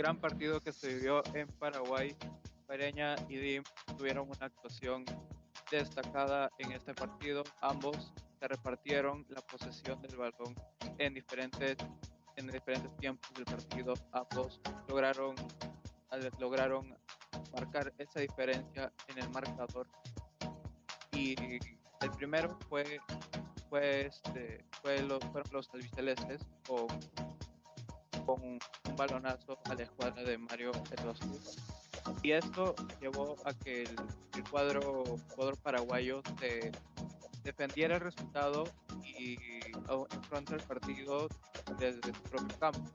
gran partido que se vivió en Paraguay. Pereña y Dim tuvieron una actuación destacada en este partido. Ambos se repartieron la posesión del balón en diferentes, en diferentes tiempos del partido. Ambos lograron, lograron marcar esa diferencia en el marcador. Y el primero fue, fue, este, fue los, fueron los albicelestes con, con un balonazo a la escuadra de Mario Pedroso. Y esto llevó a que el, cuadro, cuadro paraguayo se defendiera el resultado y enfrentara el partido desde su propio campo.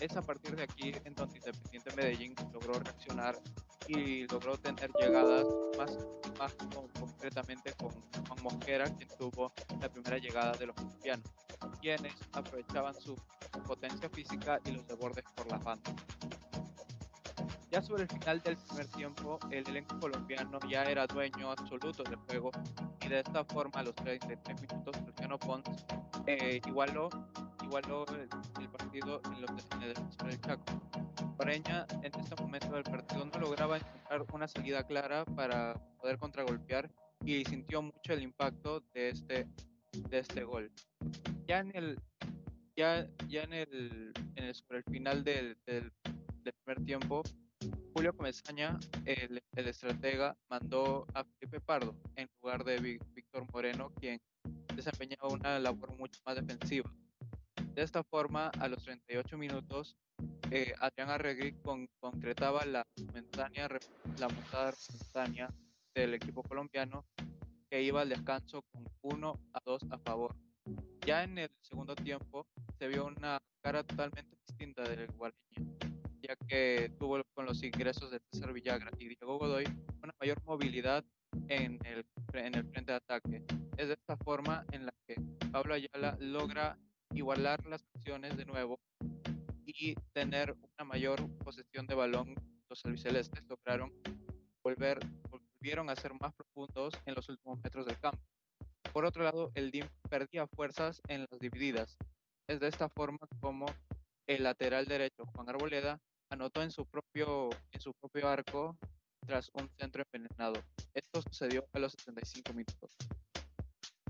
Es a partir de aquí en donde Independiente Medellín logró reaccionar y logró tener llegadas más, más concretamente con Juan Mosquera, quien tuvo la primera llegada de los colombianos, quienes aprovechaban su potencia física y los desbordes por las bandas. Ya sobre el final del primer tiempo, el elenco colombiano ya era dueño absoluto del juego y de esta forma a los 33 minutos Luciano Pons eh, igualó, igualó el, partido en, los, en el del Chaco. Pareña en este momento del partido no lograba encontrar una salida clara para poder contragolpear y sintió mucho el impacto de este, de este gol. Ya en el ya, ya en el, en el final del, primer tiempo Julio Comesaña, el, estratega, mandó a Felipe Pardo en lugar de Víctor Moreno, quien desempeñaba una labor mucho más defensiva. De esta forma, a los 38 minutos, eh, Adrián Arregui concretaba la momentánea, la montada momentánea del equipo colombiano que iba al descanso con 1 a 2 a favor. Ya en el segundo tiempo se vio una cara totalmente distinta del guaraní ya que tuvo con los ingresos de César Villagra y Diego Godoy una mayor movilidad en el, en el frente de ataque. Es de esta forma en la que Pablo Ayala logra igualar las acciones de nuevo y tener una mayor posesión de balón. Los albicelestes lograron volver, volvieron a ser más profundos en los últimos metros del campo. Por otro lado, el DIM perdía fuerzas en las divididas. Es de esta forma como el lateral derecho, Juan Arboleda, anotó en su propio, en su propio arco tras un centro envenenado. Esto sucedió a los 75 minutos.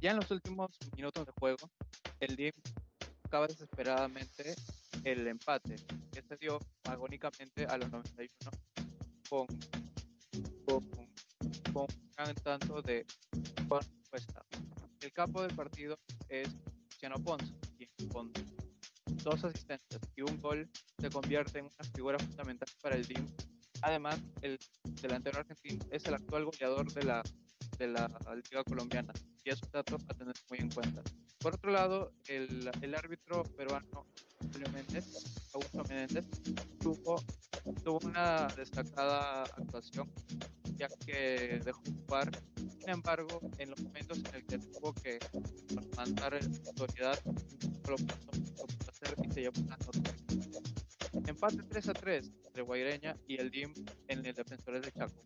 Ya en los últimos minutos de juego, el DIM buscaba desesperadamente el empate, que se dio agónicamente a los 91 con, con, con un gran tanto de Juan Cuesta. El capo del partido es Luciano Ponce, con dos asistentes y un gol se convierte en una figura fundamental para el team. Además, el delantero argentino es el actual goleador de la, de la Liga Colombiana y es un dato a tener muy en cuenta. Por otro lado, el, el árbitro peruano Julio Méndez, Augusto Méndez, tuvo, tuvo una destacada actuación ya que dejó jugar. Sin embargo, en los momentos en el que tuvo que mandar la autoridad, lo pudo hacer y se llevó nota. Empate 3 a 3 entre Guaireña y el DIM en el Defensores de Chaco.